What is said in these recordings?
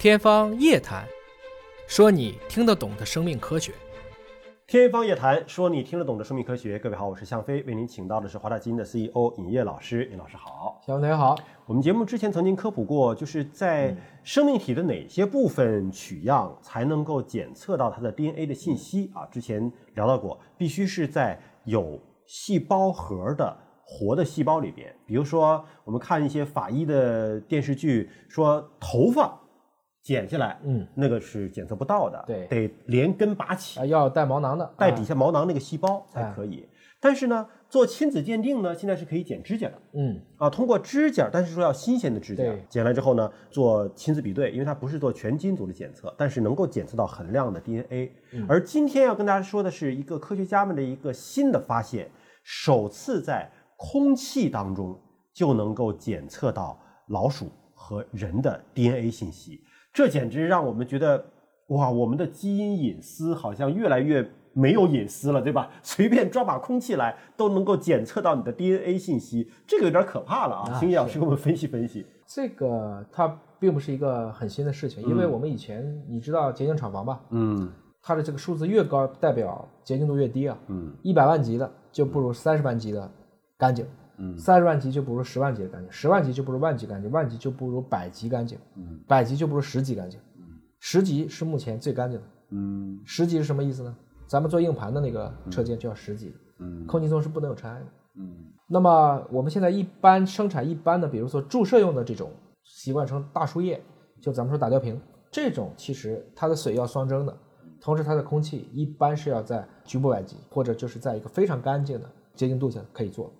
天方夜谭，说你听得懂的生命科学。天方夜谭，说你听得懂的生命科学。各位好，我是向飞，为您请到的是华大基因的 CEO 尹烨老师。尹老师好，小飞好。我们节目之前曾经科普过，就是在生命体的哪些部分取样才能够检测到它的 DNA 的信息啊？之前聊到过，必须是在有细胞核的活的细胞里边。比如说，我们看一些法医的电视剧，说头发。剪下来，嗯，那个是检测不到的，对，得连根拔起，啊，要带毛囊的，带底下毛囊那个细胞才可以。但是呢，做亲子鉴定呢，现在是可以剪指甲的，嗯，啊，通过指甲，但是说要新鲜的指甲，剪来之后呢，做亲子比对，因为它不是做全基因组的检测，但是能够检测到很亮的 DNA。而今天要跟大家说的是一个科学家们的一个新的发现，首次在空气当中就能够检测到老鼠和人的 DNA 信息。这简直让我们觉得，哇，我们的基因隐私好像越来越没有隐私了，对吧？随便抓把空气来都能够检测到你的 DNA 信息，这个有点可怕了啊！请叶老师给我们分析分析。这个它并不是一个很新的事情，因为我们以前你知道洁净厂房吧？嗯，它的这个数字越高，代表洁净度越低啊。嗯，一百万级的就不如三十万级的干净。三十万级就不如十万级的干净，十万级就不如万级干净，万级就不如百级干净，嗯，百级就不如十级干净，嗯，十级是目前最干净的，嗯，十级是什么意思呢？咱们做硬盘的那个车间就要十级，嗯，空气中是不能有尘埃的，嗯，那么我们现在一般生产一般的，比如说注射用的这种，习惯称大输液，就咱们说打吊瓶，这种其实它的水要双蒸的，同时它的空气一般是要在局部外级或者就是在一个非常干净的洁净度下可以做。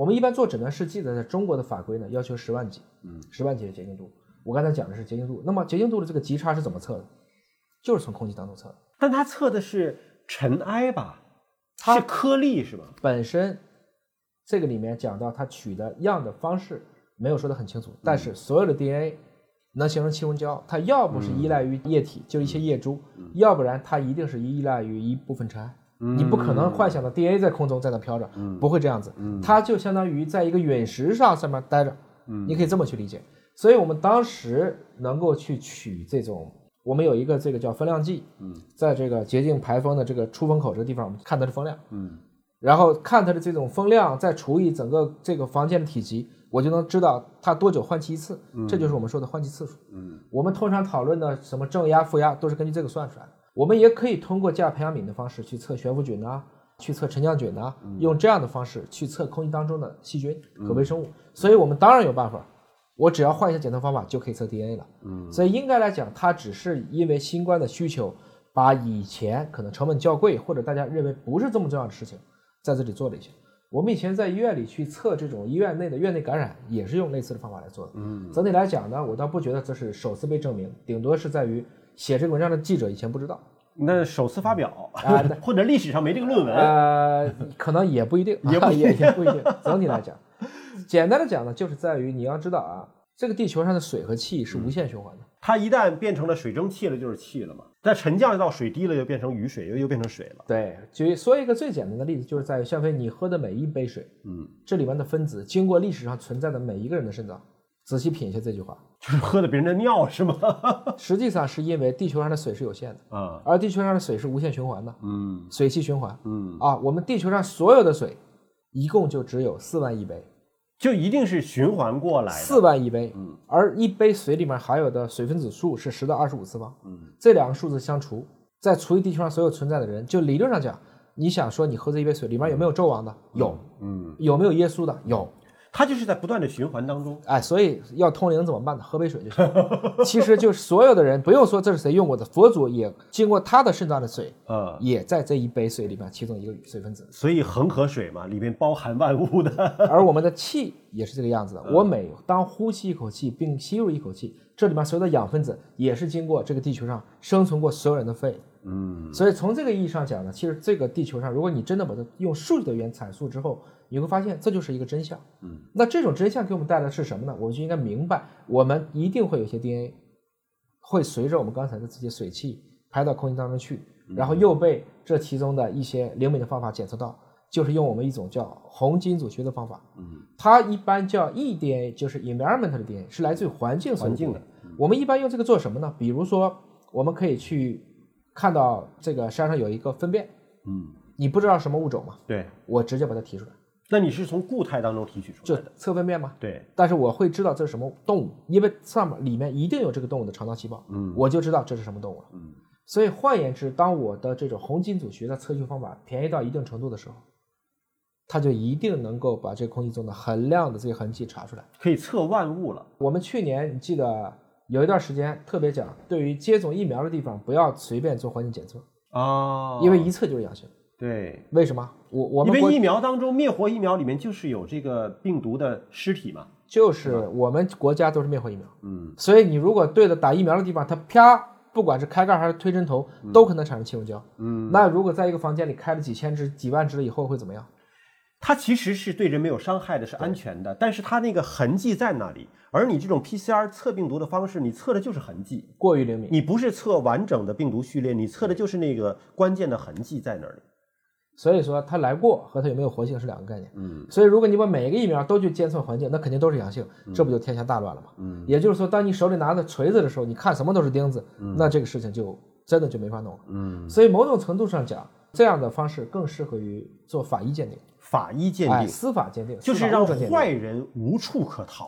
我们一般做诊断试剂的，在中国的法规呢，要求十万级，嗯，十万级的洁净度。我刚才讲的是洁净度，那么洁净度的这个极差是怎么测的？就是从空气当中测的。但它测的是尘埃吧？它是颗粒是吧？本身这个里面讲到它取的样的方式没有说的很清楚，但是所有的 DNA 能形成气溶胶，它要不是依赖于液体，就一些液珠，要不然它一定是依赖于一部分尘埃。你不可能幻想的 DNA 在空中在那飘着，不会这样子，它就相当于在一个陨石上上面待着，你可以这么去理解。所以我们当时能够去取这种，我们有一个这个叫风量计，在这个洁净排风的这个出风口这个地方，我们看它的风量，然后看它的这种风量，再除以整个这个房间的体积，我就能知道它多久换气一次，这就是我们说的换气次数。我们通常讨论的什么正压、负压，都是根据这个算出来的。我们也可以通过加培养皿的方式去测悬浮菌呐，去测沉降菌呐，用这样的方式去测空气当中的细菌和微生物。所以我们当然有办法，我只要换一下检测方法就可以测 DNA 了。嗯，所以应该来讲，它只是因为新冠的需求，把以前可能成本较贵或者大家认为不是这么重要的事情，在这里做了一下。我们以前在医院里去测这种医院内的院内感染，也是用类似的方法来做的。嗯，整体来讲呢，我倒不觉得这是首次被证明，顶多是在于。写这个文章的记者以前不知道，那首次发表啊，或者历史上没这个论文，呃，可能也不一定，也不 也也不一定。总体来讲，简单的讲呢，就是在于你要知道啊，这个地球上的水和气是无限循环的。它一旦变成了水蒸气了，就是气了嘛。再沉降到水滴了，又变成雨水，又又变成水了。对，就说一个最简单的例子，就是在于像飞你喝的每一杯水，嗯，这里面的分子经过历史上存在的每一个人的肾脏。仔细品一下这句话，就是喝的别人的尿是吗？实际上是因为地球上的水是有限的啊，而地球上的水是无限循环的，嗯，水气循环，嗯啊，我们地球上所有的水，一共就只有四万亿杯，就一定是循环过来的四万亿杯，嗯，而一杯水里面含有的水分子数是十到二十五次方，嗯，这两个数字相除，再除以地球上所有存在的人，就理论上讲，你想说你喝这一杯水里面有没有纣王的？有，嗯，有没有耶稣的？有。它就是在不断的循环当中，哎，所以要通灵怎么办呢？喝杯水就行。其实就是所有的人不用说这是谁用过的，佛祖也经过他的肾脏的水，呃，也在这一杯水里面其中一个水分子。所以恒河水嘛，里面包含万物的。而我们的气也是这个样子的。我每当呼吸一口气并吸入一口气，这里面所有的氧分子也是经过这个地球上生存过所有人的肺。嗯，所以从这个意义上讲呢，其实这个地球上，如果你真的把它用数据的语言阐述之后，你会发现这就是一个真相。嗯，那这种真相给我们带来的是什么呢？我们就应该明白，我们一定会有些 DNA 会随着我们刚才的这些水汽排到空气当中去，然后又被这其中的一些灵敏的方法检测到，就是用我们一种叫红基因组学的方法。嗯，它一般叫 eDNA，就是 environment 的 DNA，是来自于环境环境的。我们一般用这个做什么呢？比如说，我们可以去看到这个山上有一个粪便，嗯，你不知道什么物种嘛，对。我直接把它提出来，那你是从固态当中提取出就来的？测粪便吗。对，但是我会知道这是什么动物，因为上面里面一定有这个动物的肠道细胞，嗯我就知道这是什么动物了。嗯，所以换言之，当我的这种红金组学的测序方法便宜到一定程度的时候，它就一定能够把这个空气中的很亮的这些痕迹查出来。可以测万物了。我们去年你记得有一段时间特别讲，对于接种疫苗的地方不要随便做环境检测，哦因为一测就是阳性。对，为什么？我我们因为疫苗当中灭活疫苗里面就是有这个病毒的尸体嘛。就是我们国家都是灭活疫苗，嗯，所以你如果对着打疫苗的地方，它啪，不管是开盖还是推针头，都可能产生气溶胶。嗯，那如果在一个房间里开了几千只、几万只以后会怎么样？它其实是对人没有伤害的，是安全的，但是它那个痕迹在那里。而你这种 PCR 测病毒的方式，你测的就是痕迹，过于灵敏。你不是测完整的病毒序列，你测的就是那个关键的痕迹在那里。所以说它来过和它有没有活性是两个概念。嗯所以如果你把每一个疫苗都去监测环境，那肯定都是阳性，这不就天下大乱了吗？嗯，也就是说，当你手里拿着锤子的时候，你看什么都是钉子，那这个事情就真的就没法弄了。嗯，所以某种程度上讲，这样的方式更适合于做法医鉴定，法医鉴哎，定司法鉴定，就是让坏人无处可逃。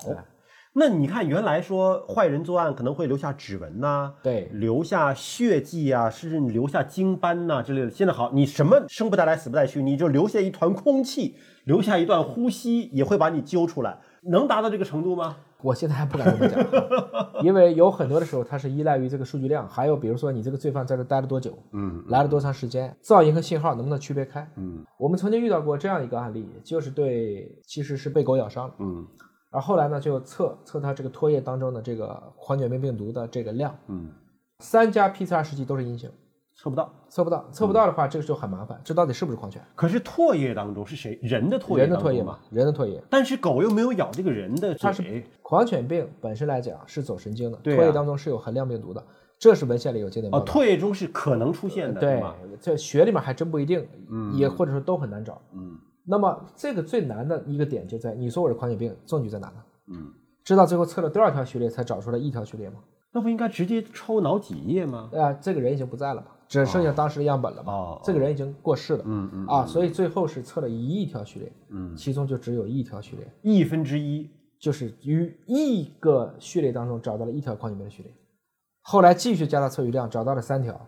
那你看，原来说坏人作案可能会留下指纹呐、对留下血迹啊，甚至你留下精斑呐、之类的。现在好，你什么生不带来，死不带去，你就留下一团空气，留下一段呼吸，也会把你揪出来，能达到这个程度吗？我现在还不敢这么讲，因为有很多的时候它是依赖于这个数据量，还有比如说你这个罪犯在这待了多久，嗯来了多长时间，噪音和信号能不能区别开？嗯。我们曾经遇到过这样一个案例，就是对其实是被狗咬伤了，嗯。而后来呢就测测它这个唾液当中的这个狂犬病病毒的这个量，嗯，三家 PCR 试剂都是阴性，测不到。测不到，测不到的话，这个就很麻烦，这到底是不是狂犬？可是唾液当中是谁？人的唾液人的唾液嘛，人的唾液。但是狗又没有咬这个人的它是嘴。狂犬病本身来讲是走神经的，唾液当中是有含量病毒的，这是文献里有经典报哦，唾液中是可能出现的，对是吗？，这血里面还真不一定，嗯也或者说都很难找。嗯那么这个最难的一个点就在你说我是狂犬病，证据在哪呢？嗯，知道最后测了多少条序列才找出来一条序列吗？那不应该直接抽脑脊液吗？对啊、这个人已经不在了嘛，只剩下当时的样本了嘛。哦，这个人已经过世了。嗯嗯啊，所以最后是测了一亿条序列，嗯，其中就只有一条序列，亿分之一。就是于亿个序列当中找到了一条狂犬病的序列，后来继续加大测序量，找到了三条，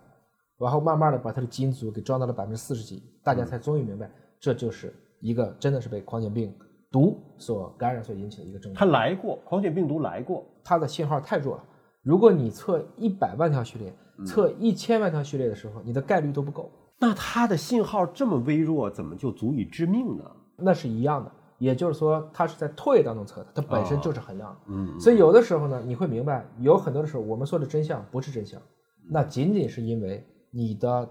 然后慢慢的把它的基因组给装到了百分之四十几，大家才终于明白，这就是一个真的是被狂犬病毒所感染所引起的一个症状。它来过，狂犬病毒来过。它的信号太弱了，如果你测一百万条序列，测一千万条序列的时候，你的概率都不够，那它的信号这么微弱，怎么就足以致命呢？那是一样的。也就是说，它是在唾液当中测的，它本身就是很亮的。嗯，所以有的时候呢，你会明白，有很多的时候，我们说的真相不是真相，那仅仅是因为你的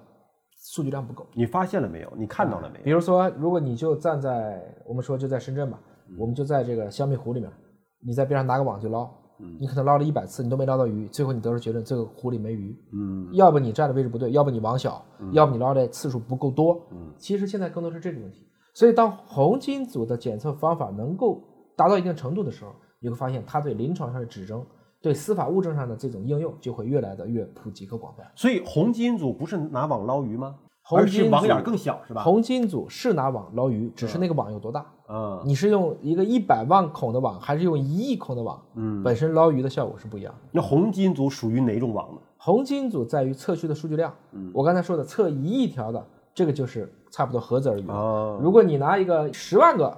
数据量不够。你发现了没有？你看到了没有？比如说，如果你就站在我们说就在深圳吧，我们就在这个香蜜湖里面，你在边上拿个网去捞，你可能捞了一百次，你都没捞到鱼，最后你得出结论这个湖里没鱼。嗯要不你站的位置不对，要不你网小，要不你捞的次数不够多。嗯其实现在更多是这个问题。所以当红基组的检测方法能够达到一定程度的时候，你会发现它对临床上的指征、对司法物证上的这种应用就会越来的越普及和广泛。所以红基因组不是拿网捞鱼吗？而是网眼组更小是吧？红金组是拿网捞鱼，只是那个网有多大。嗯你是用一个一百万孔的网，还是用一亿孔的网？嗯，本身捞鱼的效果是不一样的。那红金组属于哪种网呢？红金组在于测序的数据量，我刚才说的测一亿条的，这个就是差不多盒子而语了。哦，如果你拿一个十万个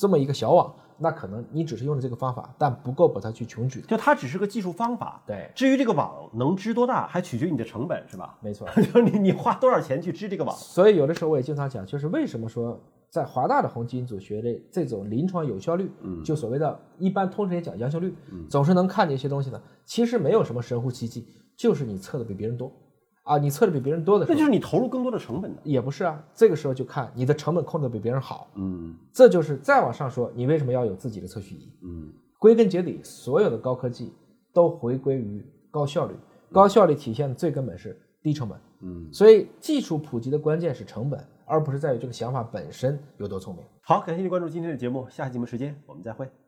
这么一个小网，那可能你只是用了这个方法，但不够把它去穷举。就它只是个技术方法。对，至于这个网能织多大，还取决于你的成本，是吧？没错。就是你你花多少钱去织这个网？所以有的时候我也经常讲，就是为什么说在华大的红基因组学的这种临床有效率，嗯就所谓的一般通常也讲阳性率，总是能看见一些东西呢。其实没有什么神乎其技，就是你测的比别人多啊，你测的比别人多的时候，那就是你投入更多的成本的。也不是啊，这个时候就看你的成本控制的比别人好，嗯这就是再往上说，你为什么要有自己的测序仪？嗯归根结底，所有的高科技都回归于高效率。高效率体现的最根本是低成本。嗯，所以技术普及的关键是成本，而不是在于这个想法本身有多聪明。好，感谢你关注今天的节目，下期节目时间我们再会。